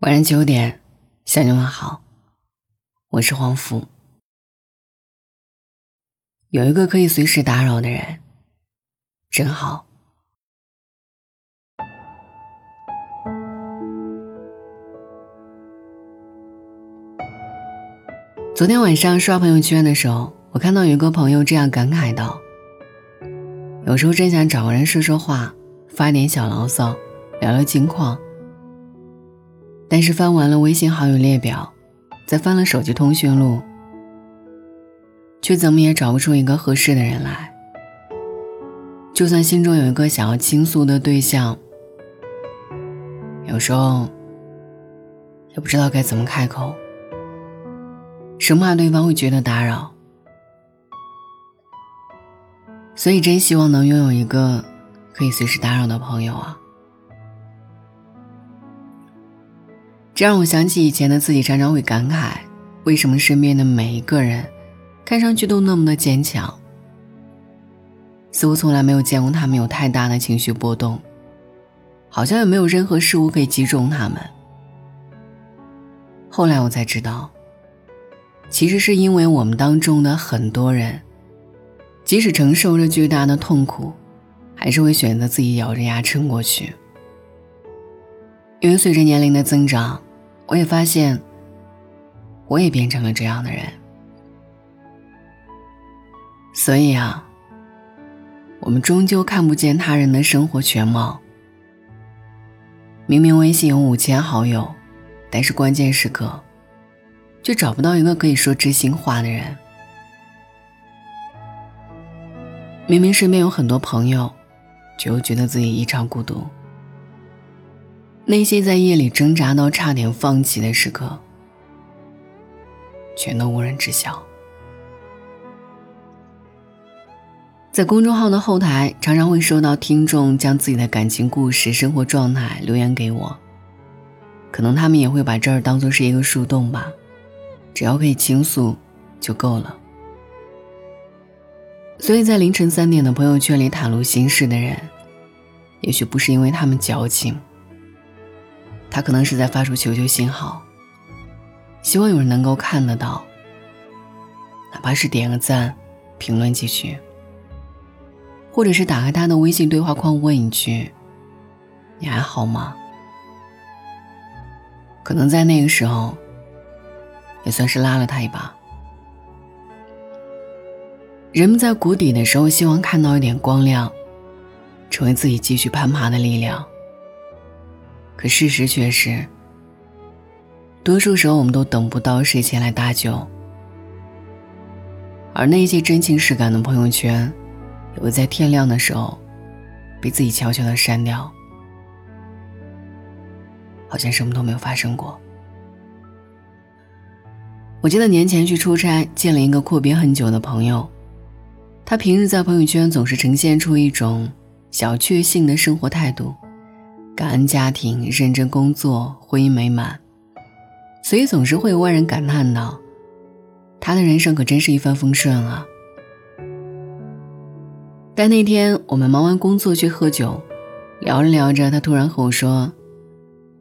晚上九点，向你们好，我是黄福。有一个可以随时打扰的人，真好。昨天晚上刷朋友圈的时候，我看到有一个朋友这样感慨道：“有时候真想找个人说说话，发点小牢骚，聊聊近况。但是翻完了微信好友列表，再翻了手机通讯录，却怎么也找不出一个合适的人来。就算心中有一个想要倾诉的对象，有时候也不知道该怎么开口。”生怕对方会觉得打扰，所以真希望能拥有一个可以随时打扰的朋友啊！这让我想起以前的自己，常常会感慨：为什么身边的每一个人看上去都那么的坚强？似乎从来没有见过他们有太大的情绪波动，好像也没有任何事物可以击中他们。后来我才知道。其实是因为我们当中的很多人，即使承受着巨大的痛苦，还是会选择自己咬着牙撑过去。因为随着年龄的增长，我也发现，我也变成了这样的人。所以啊，我们终究看不见他人的生活全貌。明明微信有五千好友，但是关键时刻。却找不到一个可以说知心话的人。明明身边有很多朋友，却又觉得自己异常孤独。那些在夜里挣扎到差点放弃的时刻，全都无人知晓。在公众号的后台，常常会收到听众将自己的感情故事、生活状态留言给我。可能他们也会把这儿当做是一个树洞吧。只要可以倾诉，就够了。所以在凌晨三点的朋友圈里袒露心事的人，也许不是因为他们矫情，他可能是在发出求救信号，希望有人能够看得到，哪怕是点个赞、评论几句，或者是打开他的微信对话框问一句：“你还好吗？”可能在那个时候。也算是拉了他一把。人们在谷底的时候，希望看到一点光亮，成为自己继续攀爬的力量。可事实却是，多数时候我们都等不到谁前来搭救，而那些真情实感的朋友圈，也会在天亮的时候，被自己悄悄的删掉，好像什么都没有发生过。我记得年前去出差，见了一个阔别很久的朋友。他平日在朋友圈总是呈现出一种小确幸的生活态度，感恩家庭，认真工作，婚姻美满，所以总是会有外人感叹道：“他的人生可真是一帆风顺啊。”但那天我们忙完工作去喝酒，聊着聊着，他突然和我说：“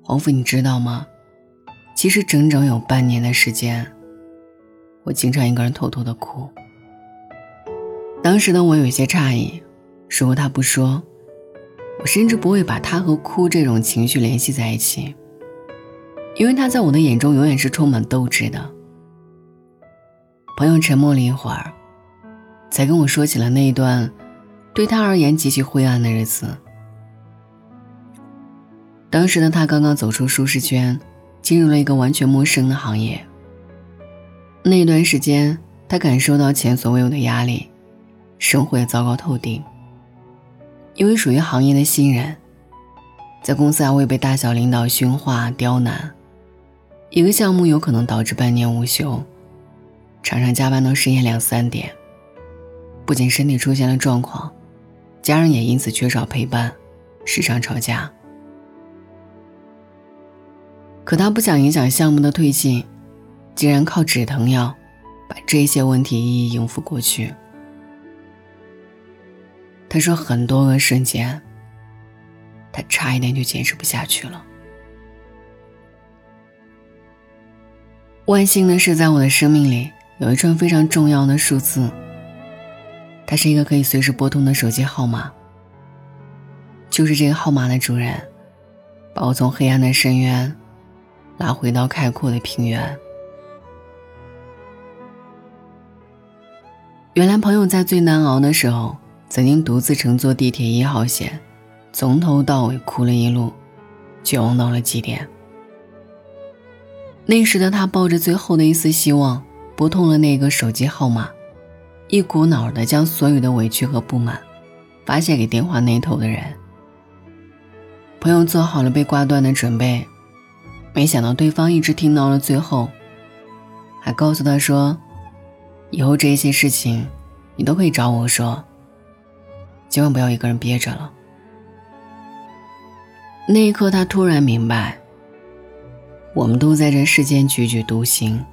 黄甫，你知道吗？其实整整有半年的时间。”我经常一个人偷偷的哭。当时的我有些诧异，如果他不说，我甚至不会把他和哭这种情绪联系在一起，因为他在我的眼中永远是充满斗志的。朋友沉默了一会儿，才跟我说起了那一段对他而言极其灰暗的日子。当时的他刚刚走出舒适圈，进入了一个完全陌生的行业。那一段时间，他感受到前所未有的压力，生活也糟糕透顶。因为属于行业的新人，在公司还会被大小领导训话刁难，一个项目有可能导致半年无休，常常加班到深夜两三点。不仅身体出现了状况，家人也因此缺少陪伴，时常吵架。可他不想影响项目的推进。竟然靠止疼药把这些问题一一应付过去。他说，很多个瞬间，他差一点就坚持不下去了。万幸的是，在我的生命里有一串非常重要的数字，它是一个可以随时拨通的手机号码。就是这个号码的主人，把我从黑暗的深渊拉回到开阔的平原。原来，朋友在最难熬的时候，曾经独自乘坐地铁一号线，从头到尾哭了一路，绝望到了极点。那时的他抱着最后的一丝希望，拨通了那个手机号码，一股脑的将所有的委屈和不满发泄给电话那头的人。朋友做好了被挂断的准备，没想到对方一直听到了最后，还告诉他说：“以后这些事情，你都可以找我说。千万不要一个人憋着了。”那一刻，他突然明白，我们都在这世间踽踽独行，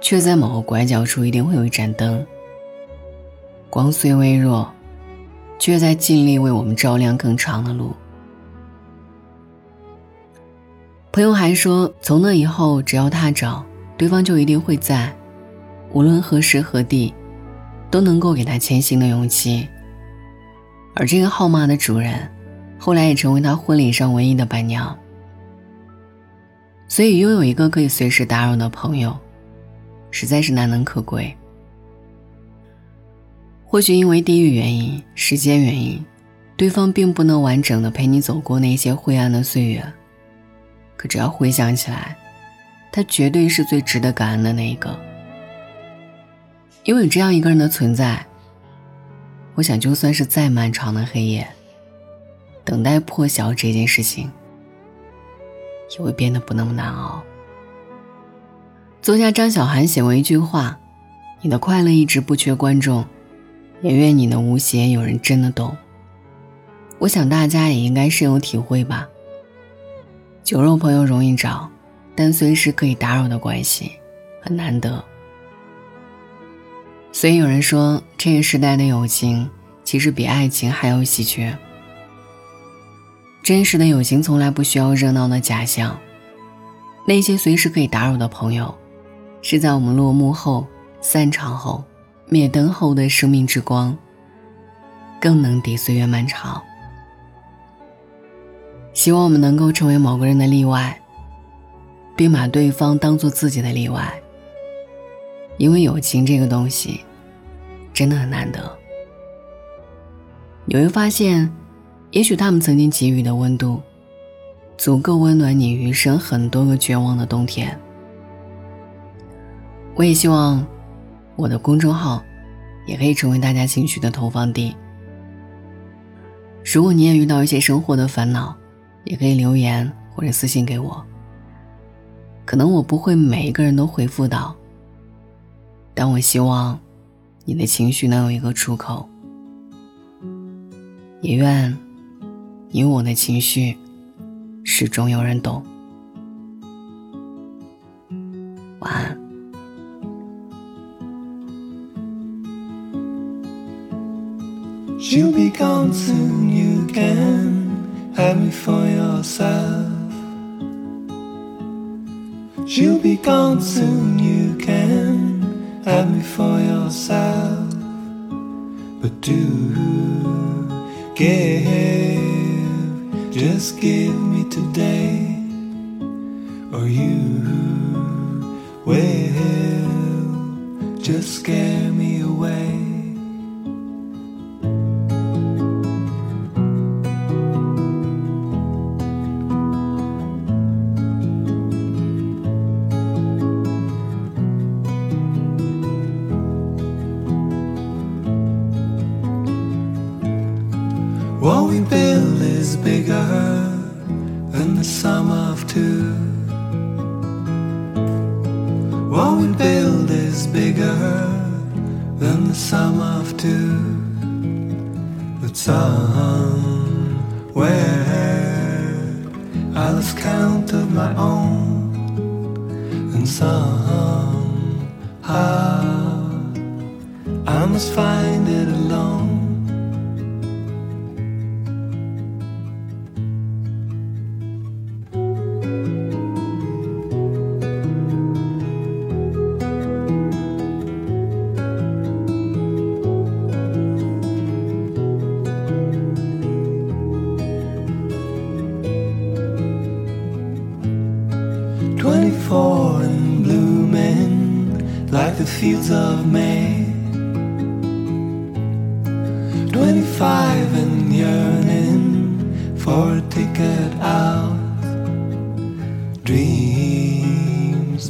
却在某个拐角处一定会有一盏灯，光虽微弱，却在尽力为我们照亮更长的路。朋友还说，从那以后，只要他找，对方就一定会在，无论何时何地，都能够给他前行的勇气。而这个号码的主人，后来也成为他婚礼上唯一的伴娘。所以，拥有一个可以随时打扰的朋友，实在是难能可贵。或许因为地域原因、时间原因，对方并不能完整的陪你走过那些灰暗的岁月。可只要回想起来，他绝对是最值得感恩的那一个。因为这样一个人的存在，我想就算是再漫长的黑夜，等待破晓这件事情，也会变得不那么难熬。作家张小涵写过一句话：“你的快乐一直不缺观众，也愿你的无邪有人真的懂。”我想大家也应该深有体会吧。酒肉朋友容易找，但随时可以打扰的关系很难得。所以有人说，这个时代的友情其实比爱情还要稀缺。真实的友情从来不需要热闹的假象。那些随时可以打扰的朋友，是在我们落幕后、散场后、灭灯后的生命之光，更能抵岁月漫长。希望我们能够成为某个人的例外，并把对方当做自己的例外。因为友情这个东西，真的很难得。你会发现，也许他们曾经给予的温度，足够温暖你余生很多个绝望的冬天。我也希望，我的公众号，也可以成为大家情绪的投放地。如果你也遇到一些生活的烦恼，也可以留言或者私信给我。可能我不会每一个人都回复到，但我希望你的情绪能有一个出口。也愿你我的情绪始终有人懂。晚安。have me for yourself. She'll be gone soon, you can have me for yourself. But do give, just give me today, or you will just scare me away. What we build is bigger than the sum of two. What we build is bigger than the sum of two. But somewhere I lost count of my own, and somehow I must find it alone.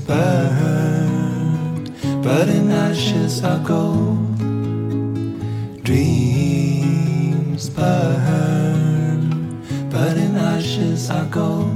Burn, but in ashes are gold. Dreams burn, but in ashes are gold.